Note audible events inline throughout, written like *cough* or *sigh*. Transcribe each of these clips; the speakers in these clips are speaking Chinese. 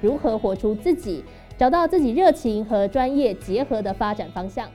如何活出自己，找到自己热情和专业结合的发展方向？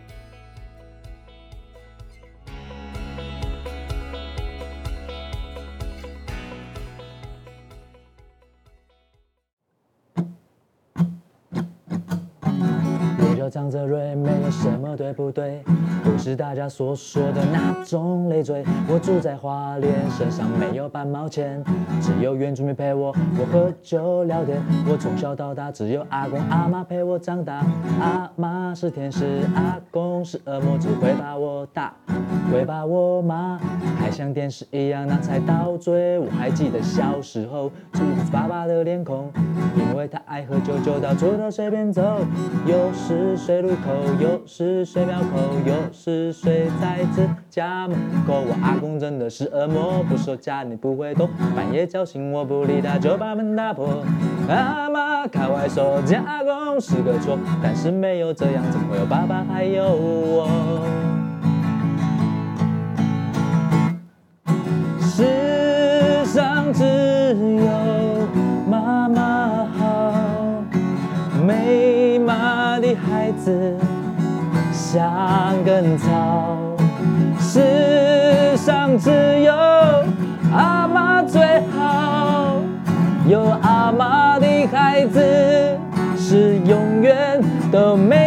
张泽瑞，没有什么对不对，不是大家所说的那种累赘。我住在花莲，身上没有半毛钱，只有原住民陪我，我喝酒聊天。我从小到大只有阿公阿妈陪我长大，阿妈是天使，阿公是恶魔，只会把我打，会把我骂，还像电视一样拿菜刀追。我还记得小时候住爸爸的脸孔，因为他爱喝酒，酒到处都随便走，有时。水路口，又是水庙口，又是水在自家门口。我阿公真的是恶魔，不说家你不会懂。半夜叫醒我不理他，就把门打破。阿妈开玩笑，家公是个错，但是没有这样，怎会有爸爸还有我？世上只有子像根草，世上只有阿妈最好，有阿妈的孩子是永远都没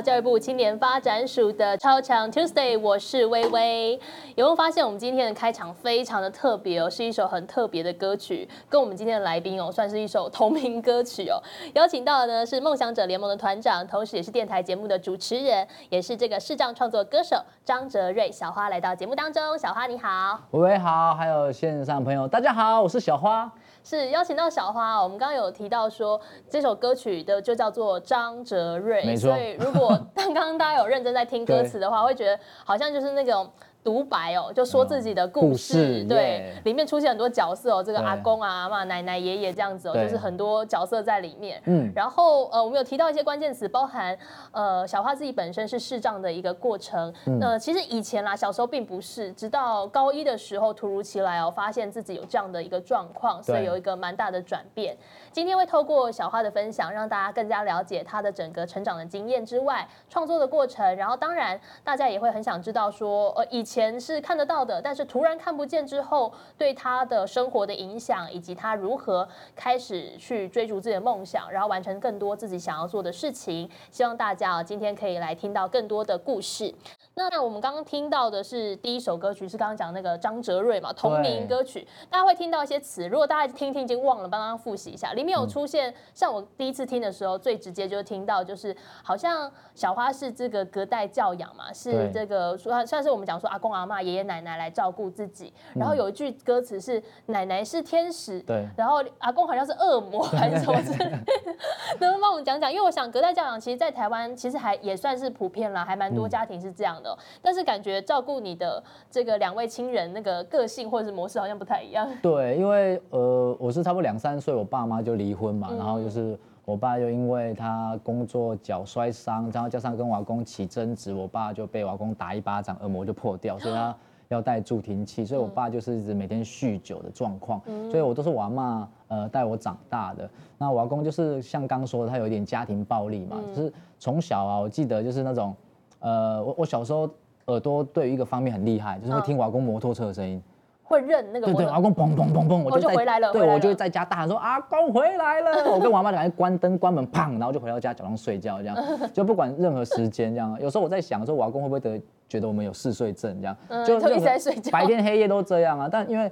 教育部青年发展署的超强 Tuesday，我是微微。有没有发现我们今天的开场非常的特别哦？是一首很特别的歌曲，跟我们今天的来宾哦，算是一首同名歌曲哦。邀请到的呢是梦想者联盟的团长，同时也是电台节目的主持人，也是这个视障创作歌手张哲瑞小花来到节目当中。小花你好，微微好，还有线上朋友大家好，我是小花。是邀请到小花，我们刚刚有提到说这首歌曲的就叫做张哲瑞，没错。所以如果 *laughs* 刚刚大家有认真在听歌词的话，会觉得好像就是那种。独白哦，就说自己的故事，对，里面出现很多角色哦，这个阿公啊、阿妈、奶奶、爷爷这样子哦，就是很多角色在里面。嗯，然后呃，我们有提到一些关键词，包含呃，小花自己本身是视障的一个过程。那其实以前啦，小时候并不是，直到高一的时候，突如其来哦，发现自己有这样的一个状况，所以有一个蛮大的转变。今天会透过小花的分享，让大家更加了解她的整个成长的经验之外，创作的过程。然后当然，大家也会很想知道说，呃，以前是看得到的，但是突然看不见之后，对她的生活的影响，以及她如何开始去追逐自己的梦想，然后完成更多自己想要做的事情。希望大家啊，今天可以来听到更多的故事。那我们刚刚听到的是第一首歌曲，是刚刚讲那个张哲瑞嘛，同名歌曲。大家会听到一些词，如果大家听听已经忘了，帮大家复习一下。里面有出现，像我第一次听的时候，最直接就听到，就是好像小花是这个隔代教养嘛，是这个说算是我们讲说阿公阿妈、爷爷奶奶来照顾自己。然后有一句歌词是奶奶是天使，对，然后阿公好像是恶魔还是什么？*laughs* 能不能帮我们讲讲？因为我想隔代教养，其实，在台湾其实还也算是普遍了，还蛮多家庭是这样的。但是感觉照顾你的这个两位亲人那个个性或者是模式好像不太一样。对，因为呃我是差不多两三岁，我爸妈就离婚嘛，然后就是我爸就因为他工作脚摔伤，然后加上跟瓦公起争执，我爸就被瓦公打一巴掌，耳膜就破掉，*gasps* 所以他要带助听器，所以我爸就是一直每天酗酒的状况，所以我都是我妈呃带我长大的。那瓦公就是像刚说的，他有一点家庭暴力嘛，就是从小啊，我记得就是那种。呃，我我小时候耳朵对于一个方面很厉害，就是会听瓦工摩托车的声音，会认那个。对对，阿公砰砰砰砰，我就回来了。对，我就会在家大喊说：“阿公回来了！” *laughs* 我跟我妈赶快关灯关门，砰，然后就回到家假装睡觉，这样 *laughs* 就不管任何时间这样。有时候我在想说，我阿公会不会得觉得我们有嗜睡症这样？就一直在睡觉，白天黑夜都这样啊。但因为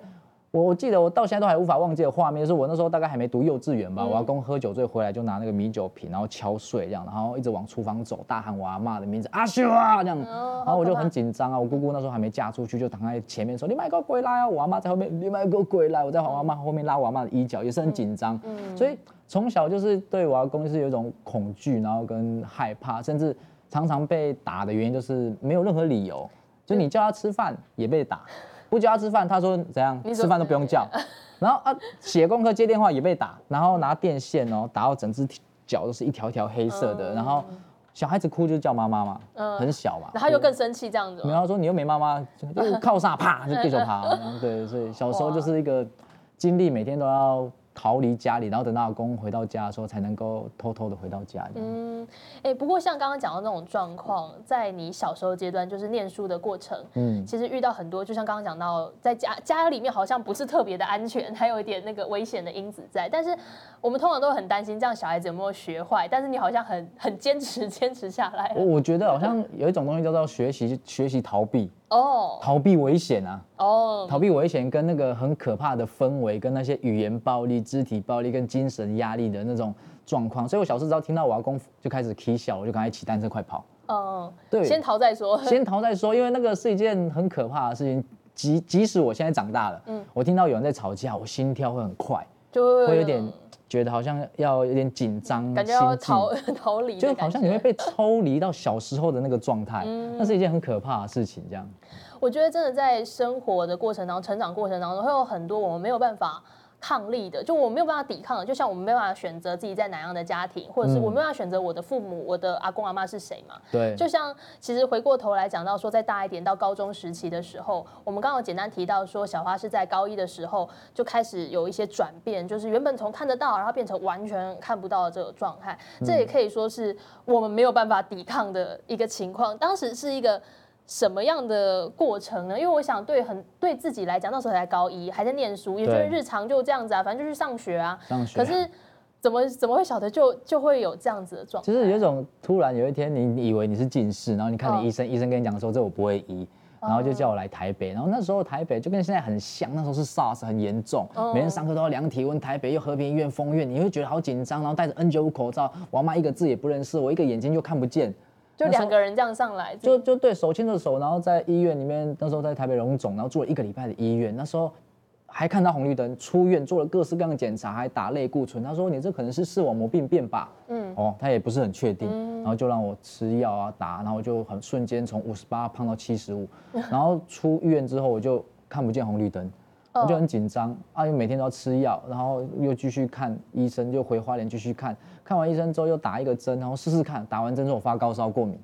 我我记得我到现在都还无法忘记的画面，是我那时候大概还没读幼稚园吧，我阿公喝酒醉回来就拿那个米酒瓶，然后敲碎这样，然后一直往厨房走，大喊我阿妈的名字阿秀啊这样，然后我就很紧张啊，我姑姑那时候还没嫁出去，就躺在前面说你买个鬼来啊，我阿妈在后面你买个鬼来，我在我阿妈后面拉我阿妈的衣角，也是很紧张，所以从小就是对我阿公是有一种恐惧，然后跟害怕，甚至常常被打的原因就是没有任何理由，就你叫他吃饭也被打。不叫他吃饭，他说怎样？吃饭都不用叫。*laughs* 然后啊，写功课接电话也被打，然后拿电线哦打到整只脚都是一条条黑色的。然后小孩子哭就叫妈妈嘛，很小嘛。然后又更生气这样子。然后说你又没妈妈，就靠啥？啪就对手爬。*laughs* 对，所以小时候就是一个经历，每天都要。逃离家里，然后等到阿公回到家的时候，才能够偷偷的回到家里。嗯，哎，不过像刚刚讲到那种状况，在你小时候阶段，就是念书的过程，嗯，其实遇到很多，就像刚刚讲到，在家家里面好像不是特别的安全，还有一点那个危险的因子在。但是我们通常都很担心，这样小孩子有没有学坏？但是你好像很很坚持，坚持下来。我我觉得好像有一种东西叫做学习，学习逃避。哦，逃避危险啊！哦，逃避危险跟那个很可怕的氛围，跟那些语言暴力、肢体暴力跟精神压力的那种状况，所以我小时候只要听到我要功夫就开始踢笑，我就赶快骑单车快跑。哦，对，先逃再说，先逃再说，因为那个是一件很可怕的事情。即即使我现在长大了，嗯，我听到有人在吵架，我心跳会很快，就会有点觉得好像要有点紧张，感觉要逃 *laughs* 逃离，就好像你会被抽离到小时候的那个状态，那是一件很可怕的事情，这样。我觉得真的在生活的过程当中，成长过程当中，会有很多我们没有办法抗力的，就我没有办法抵抗的。就像我们没办法选择自己在哪样的家庭，或者是我没办法选择我的父母、我的阿公阿妈是谁嘛？对。就像其实回过头来讲到说，再大一点到高中时期的时候，我们刚刚简单提到说，小花是在高一的时候就开始有一些转变，就是原本从看得到，然后变成完全看不到的这个状态。这也可以说是我们没有办法抵抗的一个情况。当时是一个。什么样的过程呢？因为我想对很对自己来讲，那时候才高一，还在念书，也就是日常就这样子啊，反正就去上学啊。上学。可是怎么怎么会晓得就就会有这样子的状？就是有一种突然有一天你以为你是近视，然后你看你医生，医生跟你讲说这我不会医，然后就叫我来台北。然后那时候台北就跟现在很像，那时候是 SARS 很严重，每天上课都要量体温。台北又和平医院封院，你会觉得好紧张，然后戴着 N95 口罩，我妈一个字也不认识，我一个眼睛就看不见。就两个人这样上来，就就对手牵着手，然后在医院里面，那时候在台北荣总，然后住了一个礼拜的医院，那时候还看到红绿灯，出院做了各式各样的检查，还打类固醇。他说你这可能是视网膜病变吧？嗯，哦，他也不是很确定，然后就让我吃药啊打，然后就很瞬间从五十八胖到七十五，*laughs* 然后出院之后我就看不见红绿灯。我就很紧张啊，又每天都要吃药，然后又继续看医生，又回花莲继续看，看完医生之后又打一个针，然后试试看，打完针之后发高烧过敏，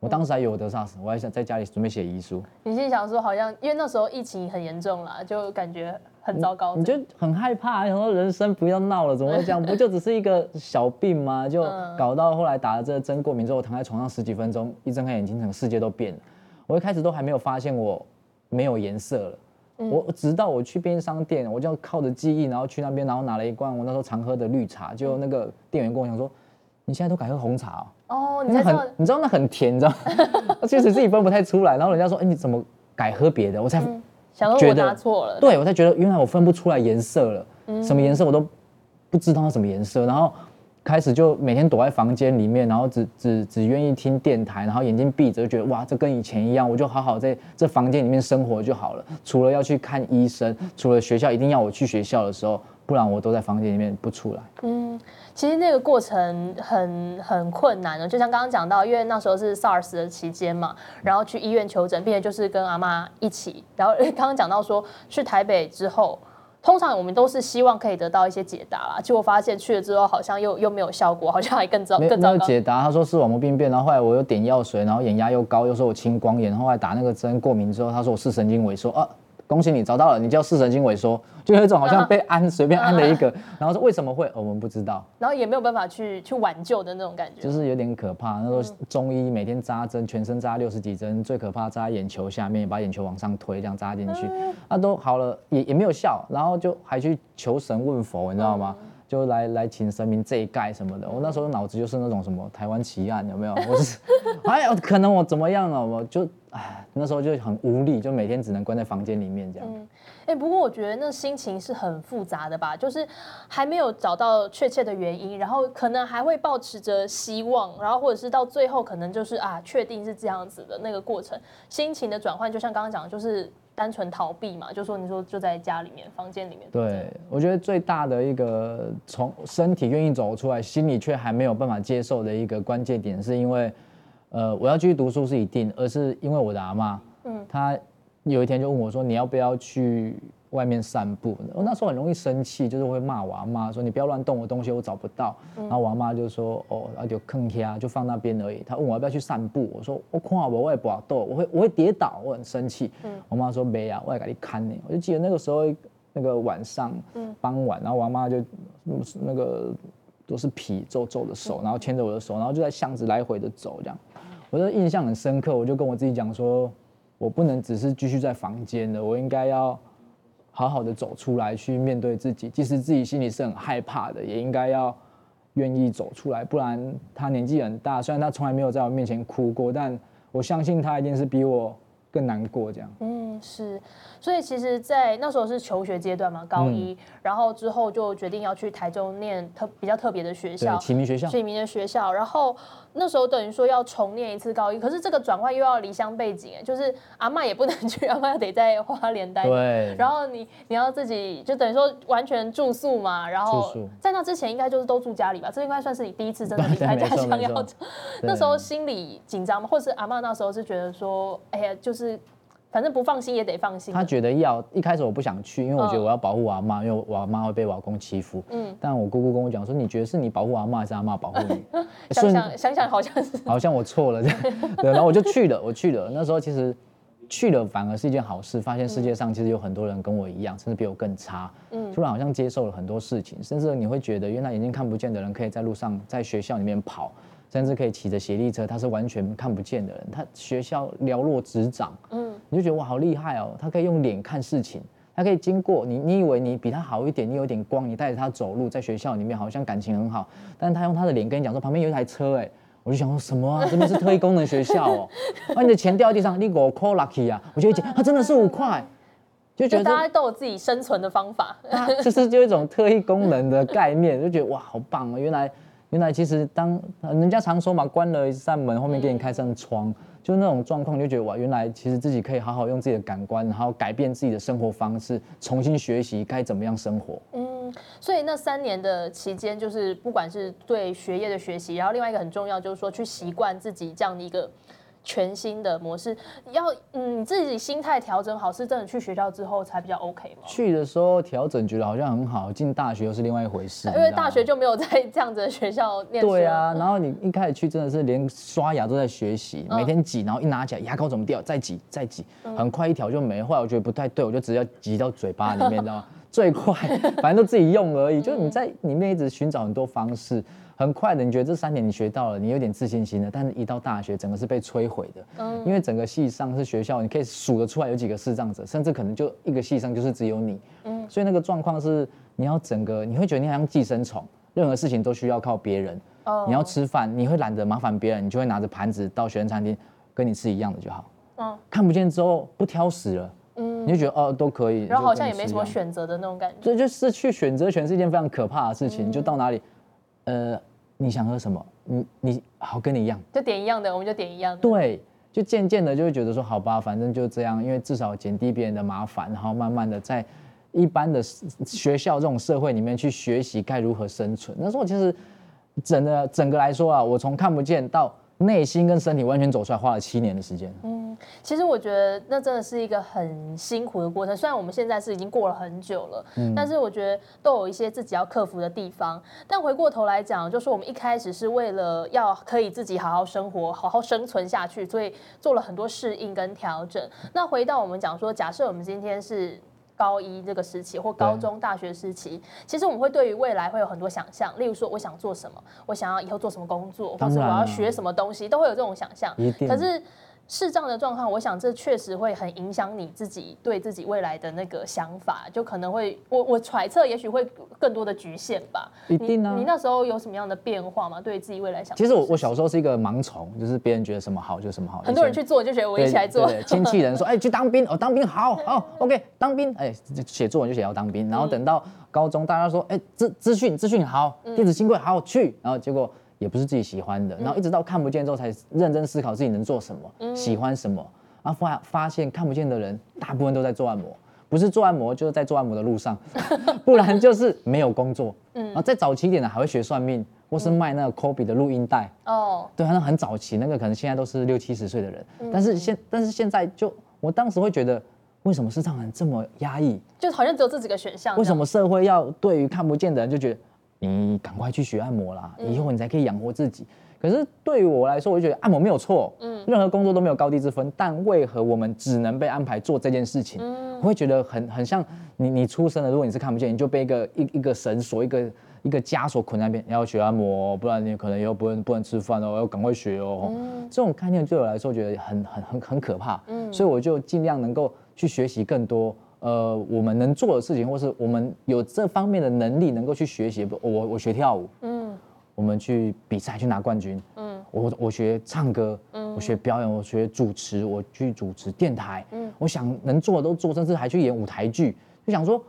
我当时还以为我得 SARS，我还想在家里准备写遗书。你心想说，好像因为那时候疫情很严重啦，就感觉很糟糕，你就很害怕，想说人生不要闹了，怎么会这样？不就只是一个小病吗？就搞到后来打了这个针过敏之后，躺在床上十几分钟，一睁开眼睛，整个世界都变了。我一开始都还没有发现我没有颜色了。我直到我去便利商店，我就靠着记忆，然后去那边，然后拿了一罐我那时候常喝的绿茶，就那个店员跟我讲说：“你现在都改喝红茶哦。”哦，你很，你知道那很甜，你知道？其实自己分不太出来，然后人家说：“哎，你怎么改喝别的？”我才觉得对我才觉得原来我分不出来颜色了，什么颜色我都不知道什么颜色，然后。开始就每天躲在房间里面，然后只只只愿意听电台，然后眼睛闭着，就觉得哇，这跟以前一样，我就好好在这房间里面生活就好了。除了要去看医生，除了学校一定要我去学校的时候，不然我都在房间里面不出来。嗯，其实那个过程很很困难的，就像刚刚讲到，因为那时候是 SARS 的期间嘛，然后去医院求诊，并且就是跟阿妈一起，然后刚刚讲到说去台北之后。通常我们都是希望可以得到一些解答啦，结果发现去了之后好像又又没有效果，好像还更糟更糟糕。解答，他说视网膜病变，然后后来我又点药水，然后眼压又高，又说我青光眼，后来打那个针过敏之后，他说我视神经萎缩啊。恭喜你找到了，你叫视神经萎缩，*laughs* 就有一种好像被安随便安了一个，然后说为什么会，我们不知道，然后也没有办法去去挽救的那种感觉，就是有点可怕。那时候中医每天扎针，全身扎六十几针，最可怕扎眼球下面，把眼球往上推，这样扎进去，啊都好了，也也没有效，然后就还去求神问佛，你知道吗？就来来请神明这一盖什么的。我那时候脑子就是那种什么台湾奇案有没有？我是 *laughs* 哎呀，可能我怎么样了？我就哎那时候就很无力，就每天只能关在房间里面这样。哎，不过我觉得那心情是很复杂的吧，就是还没有找到确切的原因，然后可能还会保持着希望，然后或者是到最后可能就是啊，确定是这样子的那个过程，心情的转换，就像刚刚讲的，就是单纯逃避嘛，就说你说就在家里面房间里面。对，我觉得最大的一个从身体愿意走出来，心里却还没有办法接受的一个关键点，是因为呃我要继续读书是一定，而是因为我的阿妈，嗯，她。有一天就问我说：“你要不要去外面散步？”我那时候很容易生气，就是会骂我阿妈说：“你不要乱动我东西，我找不到。”然后我阿妈就说：“哦，那就坑下，就放那边而已。”她问我要不要去散步，我说：“我看我我也不好动，我会我会跌倒，我很生气。”我妈说：“没啊，我也给你看呢。”我就记得那个时候那个晚上傍晚，然后我阿妈就那个都是皮皱皱的手，然后牵着我的手，然后就在巷子来回的走，这样，我就印象很深刻。我就跟我自己讲说。我不能只是继续在房间的，我应该要好好的走出来，去面对自己。即使自己心里是很害怕的，也应该要愿意走出来。不然他年纪很大，虽然他从来没有在我面前哭过，但我相信他一定是比我更难过这样。嗯，是。所以其实，在那时候是求学阶段嘛，高一，然后之后就决定要去台中念特比较特别的学校，启明学校，启明的学校。然后那时候等于说要重念一次高一，可是这个转换又要离乡背景，哎，就是阿妈也不能去，阿妈得在花莲待。对。然后你你要自己就等于说完全住宿嘛，然后在那之前应该就是都住家里吧，这应该算是你第一次真的离开家 *laughs* 乡要。那时候心里紧张吗？或是阿妈那时候是觉得说，哎呀，就是。反正不放心也得放心。他觉得要一开始我不想去，因为我觉得我要保护我阿妈，因为我阿妈会被我老公欺负。嗯。但我姑姑跟我讲说，你觉得是你保护阿妈，还是阿妈保护你？*laughs* 想想想想，好像是。*laughs* 好像我错了这样。*laughs* 对，然后我就去了，我去了。那时候其实去了反而是一件好事，发现世界上其实有很多人跟我一样，甚至比我更差。嗯。突然好像接受了很多事情，甚至你会觉得，原来眼睛看不见的人可以在路上、在学校里面跑。甚至可以骑着斜力车，他是完全看不见的人，他学校寥落指掌，嗯，你就觉得哇好厉害哦，他可以用脸看事情，他可以经过你，你以为你比他好一点，你有点光，你带着他走路，在学校里面好像感情很好，但是他用他的脸跟你讲说旁边有一台车，哎，我就想说什么啊，真的是特异功能学校哦，把 *laughs* 你的钱掉地上，你够 call lucky 啊，我就一捡，他真的是五块，就觉得大家都有自己生存的方法，*laughs* 就是就一种特异功能的概念，就觉得哇好棒啊，原来。原来其实当人家常说嘛，关了一扇门，后面给你开扇窗，就那种状况，就觉得哇，原来其实自己可以好好用自己的感官，然后改变自己的生活方式，重新学习该怎么样生活。嗯，所以那三年的期间，就是不管是对学业的学习，然后另外一个很重要就是说去习惯自己这样的一个。全新的模式，要嗯，你自己心态调整好，是真的去学校之后才比较 OK 吗？去的时候调整觉得好像很好，进大学又是另外一回事。因为大学就没有在这样子的学校念。对啊，然后你一开始去真的是连刷牙都在学习，每天挤，然后一拿起来牙膏怎么掉，再挤再挤，很快一条就没。后来我觉得不太对，我就直接挤到嘴巴里面，知道吗？*laughs* 最快，反正都自己用而已。就是你在里面一直寻找很多方式。很快的，你觉得这三年你学到了，你有点自信心了，但是一到大学，整个是被摧毁的。嗯，因为整个系上是学校，你可以数得出来有几个视障者，甚至可能就一个系上就是只有你。嗯，所以那个状况是，你要整个，你会觉得你好像寄生虫，任何事情都需要靠别人。哦，你要吃饭，你会懒得麻烦别人，你就会拿着盘子到学生餐厅，跟你吃一样的就好。嗯，看不见之后不挑食了。嗯，你就觉得哦都可以，然后好像也没什么选择的那种感觉。所以就是去选择权是一件非常可怕的事情，就到哪里，呃。你想喝什么？你你好，跟你一样，就点一样的，我们就点一样的。对，就渐渐的就会觉得说，好吧，反正就这样，因为至少减低别人的麻烦，然后慢慢的在一般的学校这种社会里面去学习该如何生存。那时候其实整个整个来说啊，我从看不见到。内心跟身体完全走出来，花了七年的时间。嗯，其实我觉得那真的是一个很辛苦的过程。虽然我们现在是已经过了很久了，嗯，但是我觉得都有一些自己要克服的地方。但回过头来讲，就是我们一开始是为了要可以自己好好生活、好好生存下去，所以做了很多适应跟调整。那回到我们讲说，假设我们今天是。高一这个时期或高中、大学时期，其实我们会对于未来会有很多想象。例如说，我想做什么，我想要以后做什么工作，或者我要学什么东西，都会有这种想象。可是视障的状况，我想这确实会很影响你自己对自己未来的那个想法，就可能会我我揣测，也许会更多的局限吧。一定啊！你那时候有什么样的变化吗？对自己未来想？其实我我小时候是一个盲从，就是别人觉得什么好就什么好。很多人去做就觉得我一起来做。亲戚人说，*laughs* 哎，去当兵哦，当兵好好，OK，当兵，哎，写作文就写要当兵。然后等到高中，大家说，哎，资资讯资讯好，电子新贵好去，然后结果。也不是自己喜欢的，然后一直到看不见之后，才认真思考自己能做什么，喜欢什么，然后发发现看不见的人大部分都在做按摩，不是做按摩就是在做按摩的路上，*laughs* 不然就是没有工作。嗯，然后再早期一点的还会学算命，或是卖那个 Kobe 的录音带。哦，对，那很早期，那个可能现在都是六七十岁的人，但是现但是现在就，我当时会觉得，为什么市场人这么压抑？就好像只有这几个选项。为什么社会要对于看不见的人就觉得？你赶快去学按摩啦，以后你才可以养活自己。可是对于我来说，我就觉得按摩没有错，嗯，任何工作都没有高低之分。但为何我们只能被安排做这件事情？我会觉得很很像你你出生了，如果你是看不见，你就被一个一一个绳索一个一个枷锁捆在那边，你要学按摩，不然你可能以后不能不能吃饭哦，要赶快学哦。这种概念对我来说，觉得很很很很可怕。嗯，所以我就尽量能够去学习更多。呃，我们能做的事情，或是我们有这方面的能力，能够去学习。我我学跳舞，嗯，我们去比赛去拿冠军，嗯，我我学唱歌，嗯，我学表演，我学主持，我去主持电台，嗯，我想能做的都做，甚至还去演舞台剧，就想说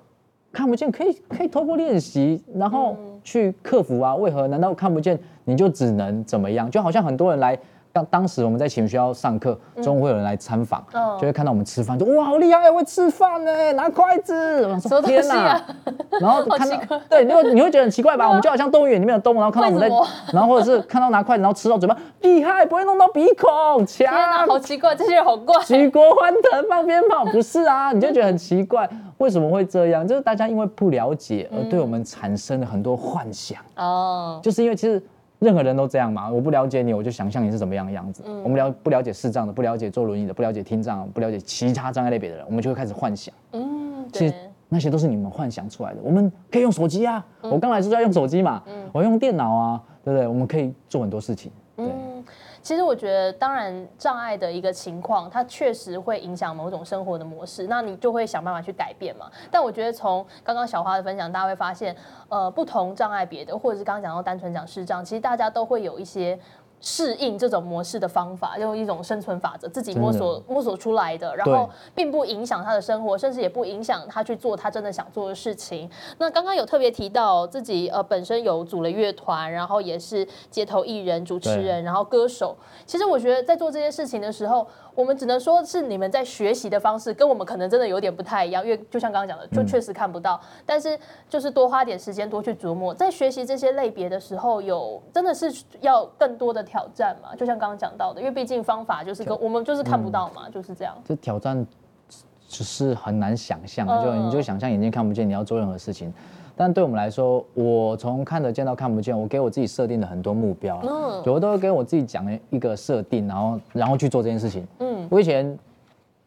看不见可以可以透过练习，然后去克服啊。为何难道看不见你就只能怎么样？就好像很多人来。当当时我们在启明学校上课，中午会有人来参访，就会看到我们吃饭，就哇好厉害，会吃饭呢，拿筷子，我说天哪，*laughs* 然后看到对，你会你会觉得很奇怪吧？我们就好像动物园里面的动物，然后看到我们在，*laughs* 然后或者是看到拿筷子，然后吃到嘴巴，厉害，不会弄到鼻孔，强，天哪，好奇怪，这些人好怪，举国欢腾放鞭炮，不是啊？你就觉得很奇怪，为什么会这样？就是大家因为不了解而对我们产生了很多幻想哦，就是因为其实。任何人都这样嘛？我不了解你，我就想象你是怎么样的样子。我们了不了解视障的，不了解坐轮椅的，不了解听障，不了解其他障碍类别的人，我们就会开始幻想。嗯，其实那些都是你们幻想出来的。我们可以用手机啊，我刚来就是要用手机嘛。嗯，我用电脑啊，对不对？我们可以做很多事情。对。其实我觉得，当然障碍的一个情况，它确实会影响某种生活的模式，那你就会想办法去改变嘛。但我觉得从刚刚小花的分享，大家会发现，呃，不同障碍别的，或者是刚刚讲到单纯讲视障，其实大家都会有一些。适应这种模式的方法，用一种生存法则，自己摸索摸索出来的，然后并不影响他的生活，甚至也不影响他去做他真的想做的事情。那刚刚有特别提到自己呃本身有组了乐团，然后也是街头艺人、主持人，然后歌手。其实我觉得在做这些事情的时候。我们只能说是你们在学习的方式跟我们可能真的有点不太一样，因为就像刚刚讲的，就确实看不到。但是就是多花点时间，多去琢磨，在学习这些类别的时候，有真的是要更多的挑战嘛？就像刚刚讲到的，因为毕竟方法就是跟我们就是看不到嘛，就是这样。这挑战只是很难想象，就你就想象眼睛看不见，你要做任何事情。但对我们来说，我从看得见到看不见，我给我自己设定了很多目标，嗯，我都会给我自己讲一个设定，然后然后去做这件事情。嗯，我以前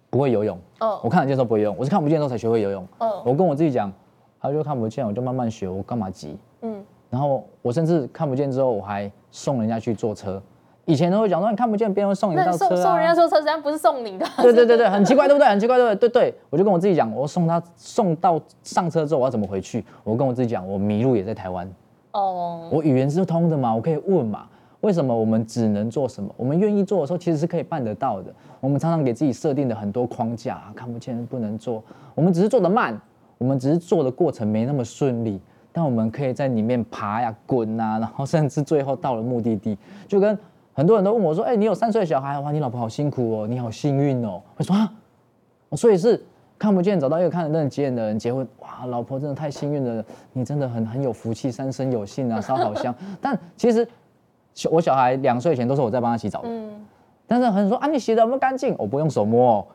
不会游泳，嗯，我看得见时候不会游泳，我是看不见时候才学会游泳。嗯，我跟我自己讲，他就看不见，我就慢慢学，我干嘛急？嗯，然后我甚至看不见之后，我还送人家去坐车。以前都会讲说你看不见，别人送你一辆车啊。送人家说车，实际上不是送你的。对对对对，很奇怪，对不对？很奇怪，对不对？对对，我就跟我自己讲，我送他送到上车之后，我要怎么回去？我跟我自己讲，我迷路也在台湾。哦。我语言是通的嘛，我可以问嘛。为什么我们只能做什么？我们愿意做的时候，其实是可以办得到的。我们常常给自己设定的很多框架，看不见不能做。我们只是做的慢，我们只是做的过程没那么顺利，但我们可以在里面爬呀、滚啊，然后甚至最后到了目的地，就跟。很多人都问我说：“哎，你有三岁的小孩，哇，你老婆好辛苦哦，你好幸运哦。”我说：“啊，所以是看不见找到一个看得见的人结婚，哇，老婆真的太幸运了，你真的很很有福气，三生有幸啊，烧好香。*laughs* 但其实，我小孩两岁前都是我在帮他洗澡，嗯，但是很多人说啊，你洗的有没有干净？我不用手摸，哦，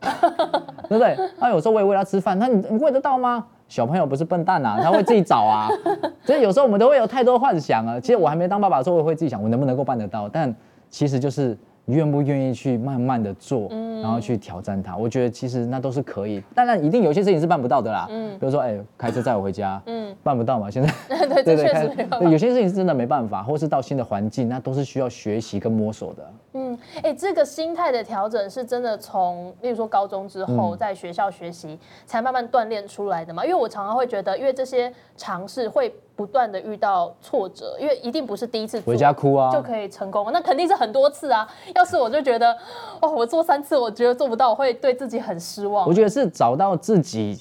*laughs* 对不对？啊，有时候我也喂他吃饭，那你你喂得到吗？小朋友不是笨蛋啊，他会自己找啊。*laughs* 所以有时候我们都会有太多幻想啊。其实我还没当爸爸的时候，我会自己想，我能不能够办得到？但其实就是愿不愿意去慢慢的做，然后去挑战它。我觉得其实那都是可以，当然一定有些事情是办不到的啦。嗯，比如说哎，开车载我回家，嗯，办不到嘛。现在 *laughs* 对对对，有些事情是真的没办法，或是到新的环境，那都是需要学习跟摸索的。嗯，哎，这个心态的调整是真的从，例如说高中之后在学校学习，才慢慢锻炼出来的嘛？因为我常常会觉得，因为这些尝试会不断的遇到挫折，因为一定不是第一次回家哭啊就可以成功，那肯定是很多次啊。要是我就觉得，哦，我做三次，我觉得做不到，我会对自己很失望。我觉得是找到自己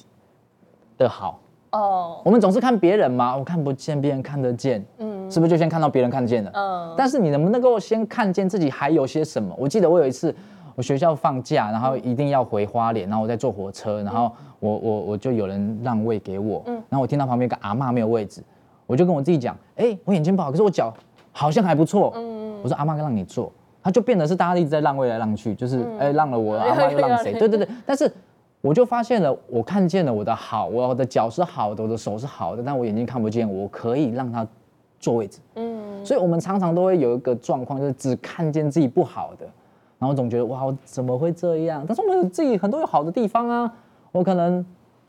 的好。哦，我们总是看别人嘛，我看不见，别人看得见，嗯，是不是就先看到别人看见了？嗯，但是你能不能够先看见自己还有些什么？我记得我有一次，我学校放假，然后一定要回花莲，然后我在坐火车，然后我我我就有人让位给我，嗯，然后我听到旁边一个阿妈没有位置，我就跟我自己讲，哎，我眼睛不好，可是我脚好像还不错，嗯，我说阿妈让你坐，他就变得是大家一直在让位来让去，就是哎让了我，*laughs* 阿妈又让谁？对对对，但是。我就发现了，我看见了我的好，我的脚是好的，我的手是好的，但我眼睛看不见，我可以让他坐位置。嗯，所以我们常常都会有一个状况，就是只看见自己不好的，然后总觉得哇，我怎么会这样？但是我们自己很多有好的地方啊，我可能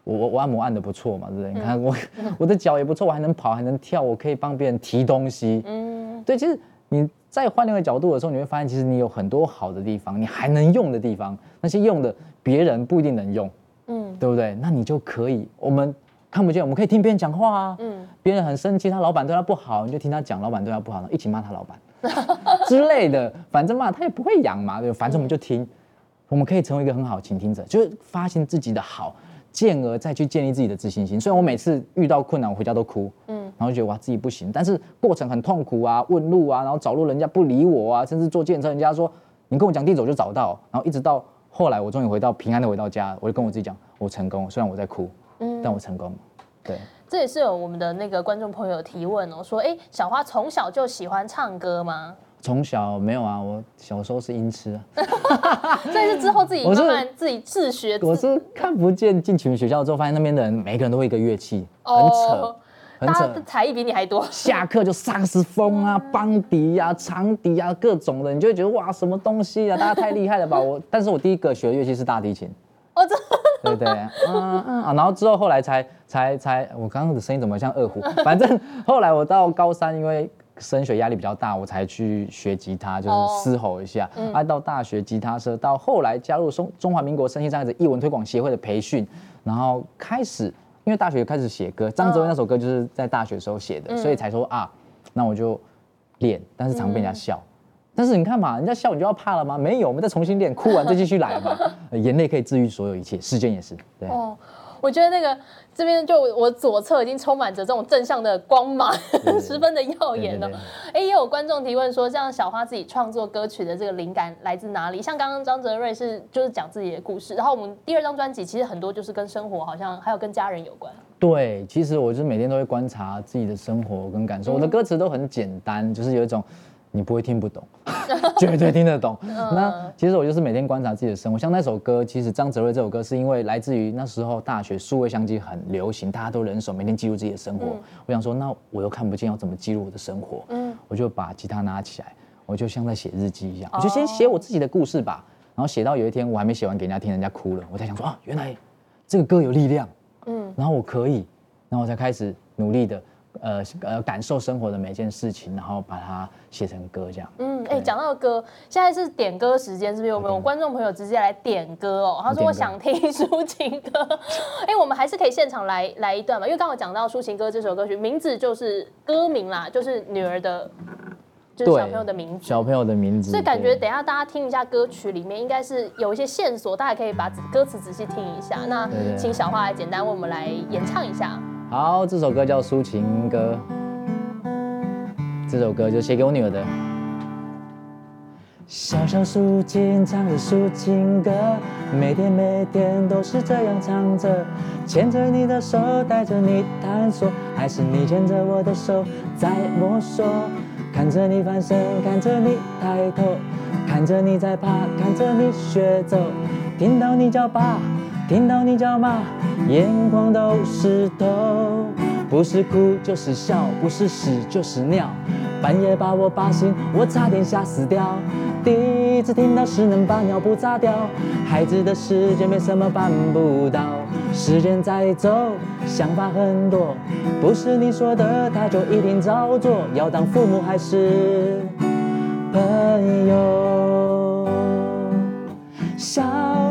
我我我按摩按的不错嘛，对不对？你看我我的脚也不错，我还能跑，还能跳，我可以帮别人提东西。嗯，对，其实你再换另一个角度的时候，你会发现，其实你有很多好的地方，你还能用的地方，那些用的。别人不一定能用，嗯，对不对？那你就可以，我们看不见，我们可以听别人讲话啊，嗯，别人很生气，他老板对他不好，你就听他讲老板对他不好，一起骂他老板之类的，反正骂他也不会养嘛，对，反正我们就听，我们可以成为一个很好的倾听者，就是发现自己的好，进而再去建立自己的自信心。虽然我每次遇到困难，我回家都哭，嗯，然后觉得哇自己不行，但是过程很痛苦啊，问路啊，然后找路人家不理我啊，甚至坐电车人家说你跟我讲地走就找到，然后一直到。后来我终于回到平安的回到家，我就跟我自己讲，我成功，虽然我在哭，嗯，但我成功。对，这也是有我们的那个观众朋友提问哦，说，哎，小花从小就喜欢唱歌吗？从小没有啊，我小时候是音痴，*laughs* 所以是之后自己慢慢自己自学。我是看不见进启明学校之后，发现那边的人每个人都会一个乐器，很扯。他的才艺比你还多，下课就萨克斯风啊、*laughs* 邦迪呀、长笛啊，各种的，你就会觉得哇，什么东西啊，大家太厉害了吧！我，但是我第一个学的乐器是大提琴，哦，这，对对，嗯嗯啊，然后之后后来才才才，我刚刚的声音怎么像二胡？反正后来我到高三，因为升学压力比较大，我才去学吉他，就是嘶吼一下。啊，到大学吉他社，到后来加入中中华民国身心障碍者艺文推广协会的培训，然后开始。因为大学开始写歌，张哲文那首歌就是在大学的时候写的，所以才说啊，那我就练，但是常被人家笑。但是你看嘛，人家笑你就要怕了吗？没有，我们再重新练，哭完再继续来嘛。*laughs* 眼泪可以治愈所有一切，时间也是。对。哦，我觉得那个。这边就我左侧已经充满着这种正向的光芒，十分的耀眼了。哎，也有观众提问说，像小花自己创作歌曲的这个灵感来自哪里？像刚刚张哲瑞是就是讲自己的故事，然后我们第二张专辑其实很多就是跟生活，好像还有跟家人有关。对，其实我就是每天都会观察自己的生活跟感受，我的歌词都很简单，就是有一种。你不会听不懂，*laughs* 绝对听得懂。那其实我就是每天观察自己的生活，像那首歌，其实张哲瑞这首歌是因为来自于那时候大学数位相机很流行，大家都人手每天记录自己的生活。我想说，那我又看不见，要怎么记录我的生活？嗯，我就把吉他拿起来，我就像在写日记一样，我就先写我自己的故事吧。然后写到有一天我还没写完给人家听，人家哭了，我才想说啊，原来这个歌有力量。嗯，然后我可以，然后我才开始努力的。呃呃，感受生活的每件事情，然后把它写成歌，这样。嗯，哎，讲到歌，现在是点歌时间，是不是？有没有观众朋友直接来点歌哦？他说我想听抒情歌，*laughs* 哎，我们还是可以现场来来一段嘛，因为刚好讲到抒情歌这首歌曲，名字就是歌名啦，就是女儿的，就是小朋友的名字，小朋友的名字。所以感觉等下大家听一下歌曲里面应该是有一些线索，大家可以把歌词仔细听一下。那请小花来简单为我们来演唱一下。好，这首歌叫《抒情歌》，这首歌就写给我女儿的。小小抒情，唱着抒情歌，每天每天都是这样唱着。牵着你的手，带着你探索，还是你牵着我的手在摸索？看着你翻身，看着你抬头，看着你在爬，看着你学走，听到你叫爸。听到你叫妈，眼眶都湿透，不是哭就是笑，不是屎就是尿，半夜把我把醒，我差点吓死掉。第一次听到是能把尿布擦掉，孩子的世界没什么办不到，时间在走，想法很多，不是你说的他就一定照做，要当父母还是朋友？小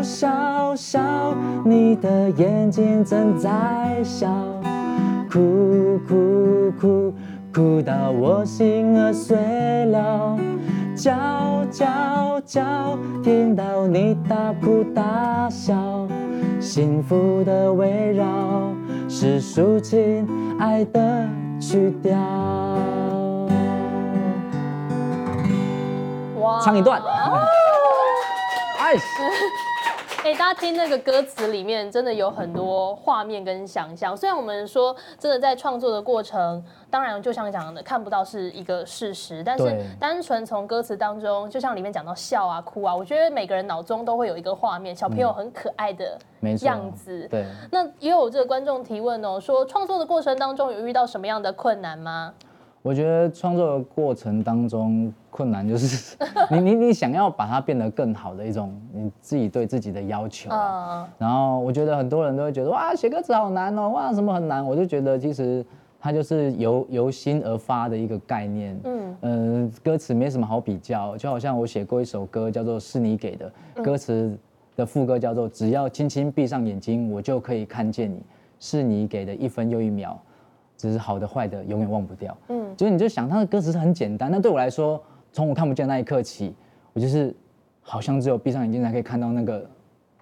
小笑，你的眼睛正在笑，哭哭哭哭到我心儿碎了，叫叫叫，听到你大哭大笑，幸福的围绕是抒情爱的曲调。哇唱一段。哎，哎，大家听那个歌词里面，真的有很多画面跟想象。虽然我们说真的在创作的过程，当然就像讲的看不到是一个事实，但是单纯从歌词当中，就像里面讲到笑啊、哭啊，我觉得每个人脑中都会有一个画面，小朋友很可爱的样子。对，那也有这个观众提问哦，说创作的过程当中有遇到什么样的困难吗？我觉得创作的过程当中困难就是 *laughs* 你你你想要把它变得更好的一种你自己对自己的要求啊、嗯，然后我觉得很多人都会觉得哇写歌词好难哦，哇什么很难，我就觉得其实它就是由由心而发的一个概念。嗯。嗯，呃，歌词没什么好比较，就好像我写过一首歌叫做《是你给的》，歌词的副歌叫做“只要轻轻闭上眼睛，我就可以看见你，是你给的一分又一秒，只是好的坏的永远忘不掉。”嗯就是你就想他的歌词是很简单，但对我来说，从我看不见那一刻起，我就是好像只有闭上眼睛才可以看到那个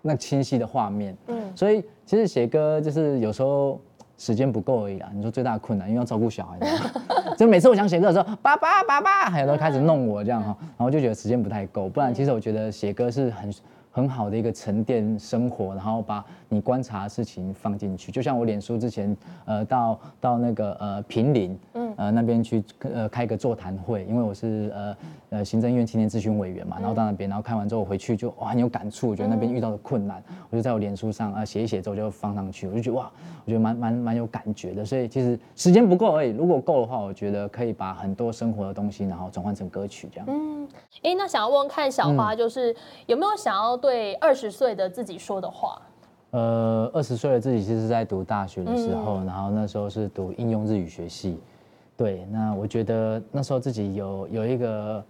那清晰的画面。嗯所以其实写歌就是有时候时间不够而已啦。你说最大的困难，因为要照顾小孩，*laughs* 就每次我想写歌的时候，爸爸爸爸，还有都开始弄我这样哈，然后就觉得时间不太够。不然其实我觉得写歌是很很好的一个沉淀生活，然后把你观察的事情放进去。就像我脸书之前，呃，到到那个呃平林，嗯，呃那边去呃开个座谈会，因为我是呃呃行政院青年咨询委员嘛，然后到那边，然后开完之后我回去就哇很有感触，我觉得那边遇到的困难，我就在我脸书上啊写一写之后就放上去，我就觉得哇，我觉得蛮蛮蛮有感觉的。所以其实时间不够而已，如果够的话，我觉得可以把很多生活的东西，然后转换成歌曲这样。嗯，哎，那想要问问看小花，就是有没有想要对二十岁的自己说的话？呃，二十岁的自己其实是在读大学的时候，然后那时候是读应用日语学系。对，那我觉得那时候自己有有一个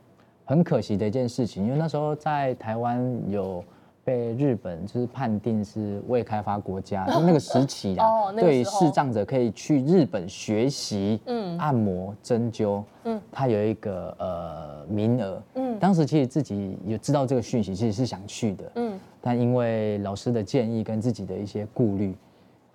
很可惜的一件事情，因为那时候在台湾有被日本就是判定是未开发国家，*laughs* 就那个时期啊，哦那个对于视障者可以去日本学习，嗯。按摩、针灸，嗯。他，有一个呃名额，嗯嗯，当时其实自己有知道这个讯息，其实是想去的，嗯。但因为老师的建议跟自己的一些顾虑，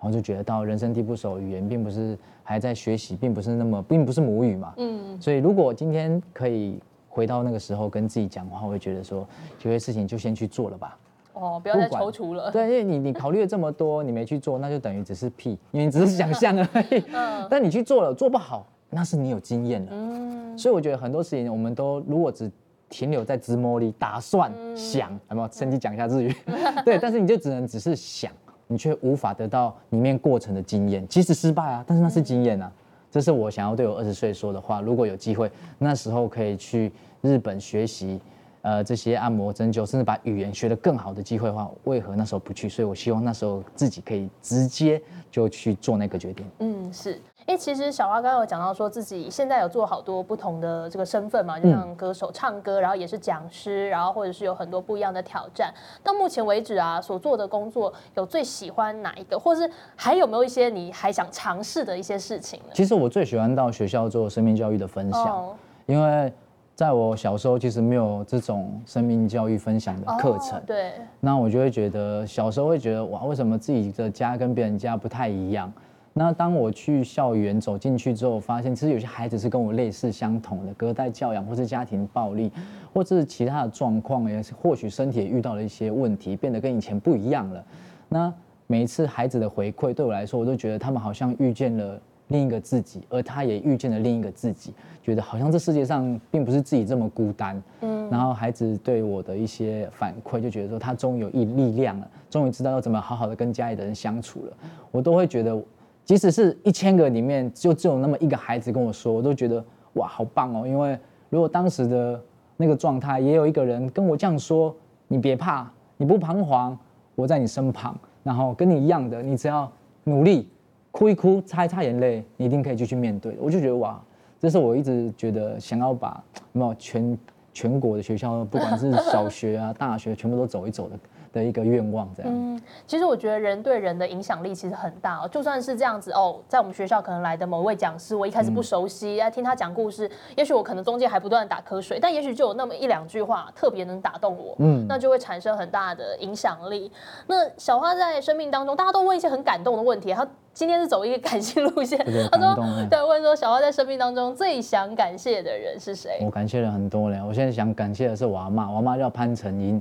然后就觉得到人生地不熟，语言并不是还在学习，并不是那么，并不是母语嘛。嗯。所以如果今天可以回到那个时候跟自己讲的话，我会觉得说，有些事情就先去做了吧。哦，不要再踌躇了。对，因为你你考虑了这么多，你没去做，那就等于只是屁，因为你只是想象而已。嗯 *laughs* 但你去做了，做不好，那是你有经验了。嗯所以我觉得很多事情，我们都如果只停留在自摸里打算、嗯想，有没有？趁机讲一下日语。*laughs* 对，但是你就只能只是想，你却无法得到里面过程的经验。即使失败啊，但是那是经验啊。这是我想要对我二十岁说的话。如果有机会，那时候可以去日本学习。呃，这些按摩、针灸，甚至把语言学得更好的机会的话，为何那时候不去？所以我希望那时候自己可以直接就去做那个决定。嗯，是。哎，其实小花刚刚有讲到说自己现在有做好多不同的这个身份嘛，嗯就像歌手、唱歌，然后也是讲师，然后或者是有很多不一样的挑战。到目前为止啊，所做的工作有最喜欢哪一个，或是还有没有一些你还想尝试的一些事情呢？其实我最喜欢到学校做生命教育的分享。哦，因为在我小时候其实没有这种生命教育分享的课程，哦对，那我就会觉得小时候会觉得哇，为什么自己的家跟别人家不太一样？那当我去校园走进去之后，发现其实有些孩子是跟我类似相同的隔代教养，或是家庭暴力，或者是其他的状况，也是或许身体也遇到了一些问题，变得跟以前不一样了。那每一次孩子的回馈对我来说，我都觉得他们好像遇见了另一个自己，而他也遇见了另一个自己，觉得好像这世界上并不是自己这么孤单。嗯，然后孩子对我的一些反馈，就觉得说他终于有一力量了，终于知道要怎么好好的跟家里的人相处了。我都会觉得，即使是一千个里面就只有那么一个孩子跟我说，我都觉得哇，好棒哦！因为如果当时的那个状态，也有一个人跟我这样说，你别怕，你不彷徨，我在你身旁，然后跟你一样的，你只要努力。哭一哭，擦一擦眼泪，你一定可以继续面对。我就觉得哇，这是我一直觉得想要把没有全全国的学校，不管是小学啊、大学，全部都走一走的的一个愿望，这样。嗯，其实我觉得人对人的影响力其实很大哦。就算是这样子哦，在我们学校可能来的某位讲师，我一开始不熟悉，在听他讲故事，也许我可能中间还不断打瞌睡，但也许就有那么一两句话特别能打动我，嗯，那就会产生很大的影响力。那小花在生命当中，大家都问一些很感动的问题，她今天是走一个感性路线，他说，对，问说小花在生命当中最想感谢的人是谁？我感谢了很多人，我现在想感谢的是我阿妈，我阿妈叫潘成英。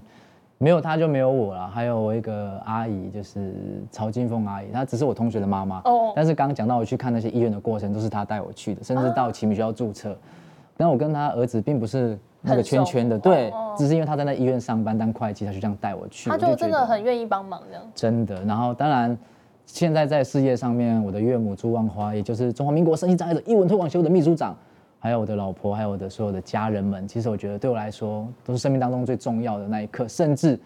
没有他就没有我了，还有我一个阿姨，就是曹金凤阿姨，她只是我同学的妈妈。哦。但是刚刚讲到我去看那些医院的过程，都是她带我去的，甚至到启明学校注册。但我跟他儿子并不是那个圈圈的，对，只是因为他在那医院上班当会计，他就这样带我去。他就真的很愿意帮忙这样。真的，然后当然，现在在事业上面，我的岳母朱万花，也就是中华民国身心障碍者译文推广协会的秘书长。还有我的老婆，还有我的所有的家人们，其实我觉得对我来说都是生命当中最重要的那一刻，甚至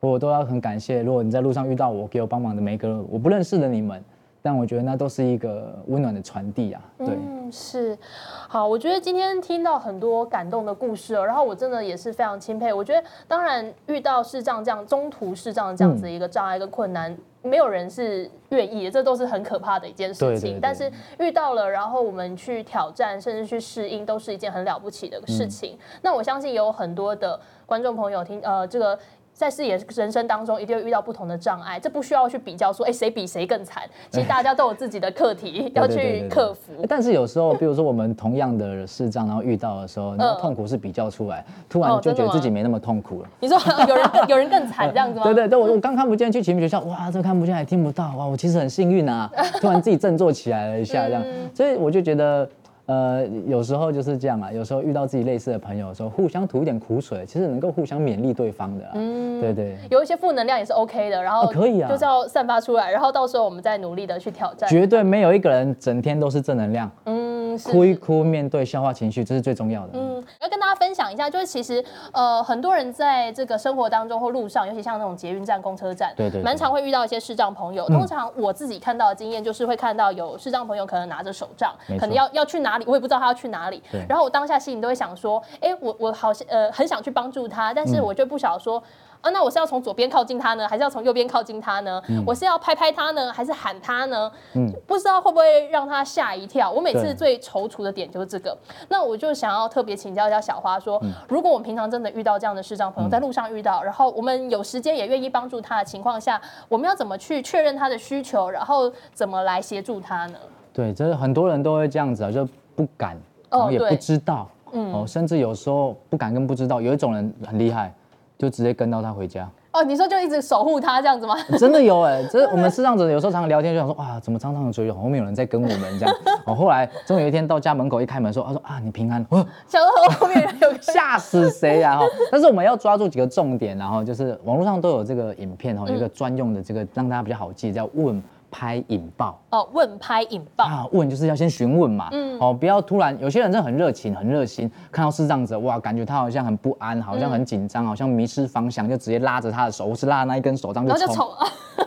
我都要很感谢，如果你在路上遇到我，给我帮忙的每一个我不认识的你们，但我觉得那都是一个温暖的传递啊。对，嗯，是，好，我觉得今天听到很多感动的故事哦，然后我真的也是非常钦佩。我觉得当然遇到视障这样中途视障这样子一个障碍跟困难。没有人是愿意，这都是很可怕的一件事情。但是遇到了，然后我们去挑战，甚至去适应，都是一件很了不起的事情。那我相信有很多的观众朋友听，呃，这个。在事业人生当中，一定会遇到不同的障碍，这不需要去比较说，哎，谁比谁更惨。其实大家都有自己的课题要去克服。但是有时候，比如说我们同样的视障，然后遇到的时候，那痛苦是比较出来，突然就觉得自己没那么痛苦了。你说 *laughs* 有人有人更惨这样子吗？*laughs* 对对对，我我刚看不见去启明学校，哇，这看不见还听不到，哇，我其实很幸运啊，突然自己振作起来了一下，这样，所以我就觉得。呃，有时候就是这样啊。有时候遇到自己类似的朋友的时候，互相吐一点苦水，其实能够互相勉励对方的。嗯，对对。有一些负能量也是 OK 的，然后可以啊，就是要散发出来，然后到时候我们再努力的去挑战。绝对没有一个人整天都是正能量。嗯，哭一哭，面对消化情绪，这是最重要的。嗯，要跟大家分享一下，就是其实呃，很多人在这个生活当中或路上，尤其像那种捷运站、公车站，对对，蛮常会遇到一些视障朋友。通常我自己看到的经验就是会看到有视障朋友可能拿着手杖，可能要要去哪里，我也不知道他要去哪。哪里？然后我当下心里都会想说，哎，我我好像呃很想去帮助他，但是我就不晓得说，啊，那我是要从左边靠近他呢，还是要从右边靠近他呢？我是要拍拍他呢，还是喊他呢？嗯，不知道会不会让他吓一跳。我每次最踌躇的点就是这个。那我就想要特别请教一下小花，说，如果我们平常真的遇到这样的视障朋友，在路上遇到，然后我们有时间也愿意帮助他的情况下，我们要怎么去确认他的需求，然后怎么来协助他呢？对，这很多人都会这样子啊，就不敢。然后也不知道，哦，甚至有时候不敢跟不知道。有一种人很厉害，就直接跟到他回家。哦，你说就一直守护他这样子吗？*laughs* 真的有哎，这 *laughs* 我们视障者有时候常常聊天就想说，哇，怎么常常有追后面有人在跟我们这样。哦，后来终于有一天到家门口一开门说，他说啊，你平安。哦 *laughs* 想到后面有吓死谁啊？哈，但是我们要抓住几个重点，然后就是网络上都有这个影片哈，有一个专用的这个让大家比较好记，叫问。拍引爆。哦，问拍引爆。啊，问就是要先询问嘛，嗯，哦，不要突然，有些人真的很热情，很热心，看到视障者哇，感觉他好像很不安，好像很紧张，好像迷失方向，就直接拉着他的手，或是拉那一根手杖就冲，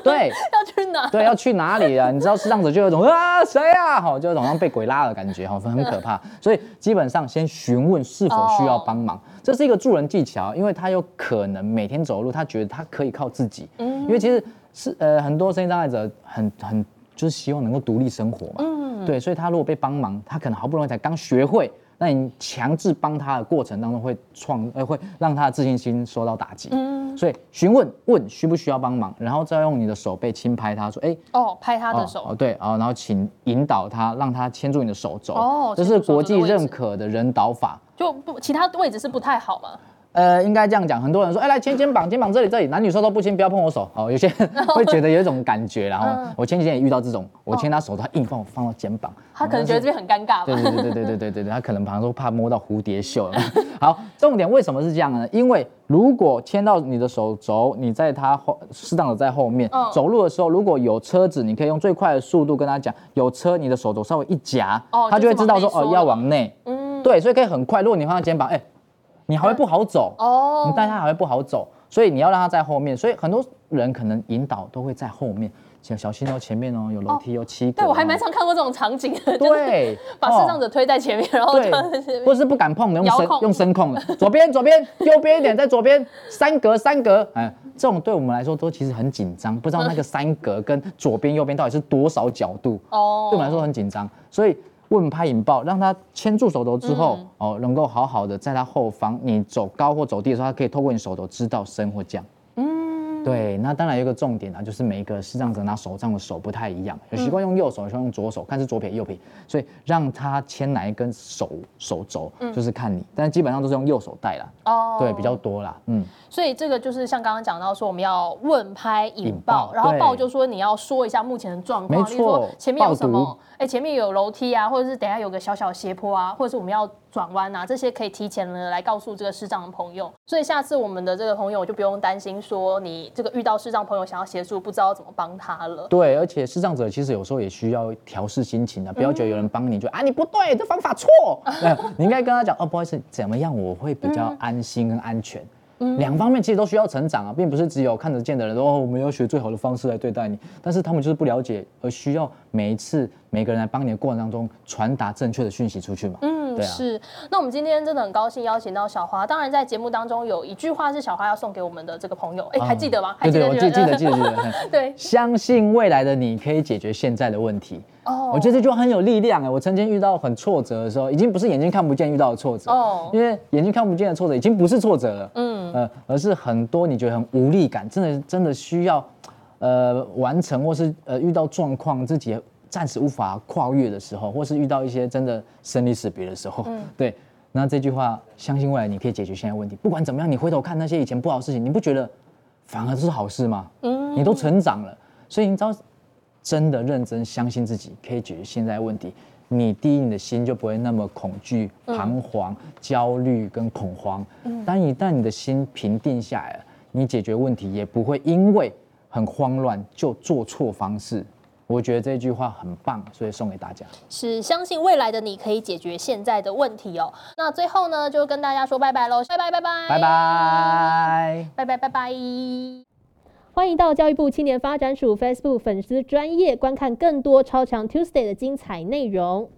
对，*laughs* 要去哪？对，要去哪里啊？你知道视障者就有一种啊谁啊，好，就有种像被鬼拉的感觉，哈，很可怕。*laughs* 所以基本上先询问是否需要帮忙，这是一个助人技巧，因为他有可能每天走路，他觉得他可以靠自己，嗯，因为其实。是呃，很多身心障碍者很很就是希望能够独立生活嘛，嗯，对，所以他如果被帮忙，他可能好不容易才刚学会，那你强制帮他的过程当中会创呃会让他的自信心受到打击，嗯，所以询问问需不需要帮忙，然后再用你的手背轻拍他说，哎，哦，拍他的手，哦对，然后然后请引导他，让他牵住你的手肘，哦，这是国际认可的人导法，就不其他位置是不太好吗？呃，应该这样讲，很多人说，哎，来牵肩膀，肩膀这里这里，男女授受不亲，不要碰我手。哦，有些人会觉得有一种感觉，*laughs* 然后我前几天也遇到这种，我牵他手，他硬放我放到肩膀，他可能觉得这边很尴尬吧？对对对对对对对对他可能旁说怕摸到蝴蝶袖。好，重点为什么是这样呢？因为如果牵到你的手肘，你在他后适当的在后面走路的时候，如果有车子，你可以用最快的速度跟他讲，有车，你的手肘稍微一夹，他就会知道说哦要往内。嗯，对，所以可以很快。如果你放在肩膀，哎。你还会不好走哦，你带他还会不好走，所以你要让他在后面。所以很多人可能引导都会在后面，小小心哦，前面哦有楼梯有七格。对我还蛮常看过这种场景的，对，把视障者推在前面，然后就或是不敢碰的，用声用声控的，左边左边，*laughs* 右边一点，在左边三格三格，哎，这种对我们来说都其实很紧张，不知道那个三格跟左边右边到底是多少角度哦，对我们来说很紧张，所以问拍引爆，让他牵住手头之后哦，能够好好的在他后方，你走高或走低的时候，他可以透过你手头知道升或降。对，那当然有一个重点啊，就是每一个视障者拿手杖的手不太一样，有习惯用右手，有习惯用左手，看是左撇右撇，所以让他牵哪一根手手肘，就是看你，但是基本上都是用右手带啦。哦，对，比较多啦，嗯。所以这个就是像刚刚讲到说，我们要问拍引爆，然后爆就说你要说一下目前的状况，没错，前面有什么？哎，前面有楼梯啊，或者是等下有个小小斜坡啊，或者是我们要。转弯啊，这些可以提前呢来告诉这个视障的朋友，所以下次我们的这个朋友就不用担心说你这个遇到视障朋友想要协助不知道怎么帮他了。对，而且视障者其实有时候也需要调试心情的，不要觉得有人帮你就啊你不对，这方法错，*laughs* 你应该跟他讲哦，不好意思，怎么样我会比较安心跟安全。两方面其实都需要成长啊，并不是只有看得见的人哦，我们要学最好的方式来对待你，但是他们就是不了解，而需要每一次每个人来帮你的过程当中传达正确的讯息出去嘛。嗯，对啊。是。那我们今天真的很高兴邀请到小花，当然在节目当中有一句话是小花要送给我们的这个朋友，哎，还记得吗？对对，我记记得记得记得。*laughs* 对，相信未来的你可以解决现在的问题。哦，我觉得这句话很有力量哎！我曾经遇到很挫折的时候，已经不是眼睛看不见遇到的挫折哦，因为眼睛看不见的挫折已经不是挫折了，嗯呃，而是很多你觉得很无力感，真的真的需要呃完成，或是呃遇到状况自己暂时无法跨越的时候，或是遇到一些真的生离死别的时候，嗯，*laughs* 对，那这句话，相信未来你可以解决现在问题。不管怎么样，你回头看那些以前不好的事情，你不觉得反而是好事吗？嗯，你都成长了，所以你知道。真的认真相信自己可以解决现在问题，你第一你的心就不会那么恐惧、彷徨、焦虑跟恐慌。但一旦你的心平定下来了，你解决问题也不会因为很慌乱就做错方式。我觉得这句话很棒，所以送给大家。是相信未来的你可以解决现在的问题哦。那最后呢，就跟大家说拜拜喽，拜拜拜拜拜拜拜拜拜拜。欢迎到教育部青年发展署 Facebook 粉丝专业观看更多超强 Tuesday 的精彩内容。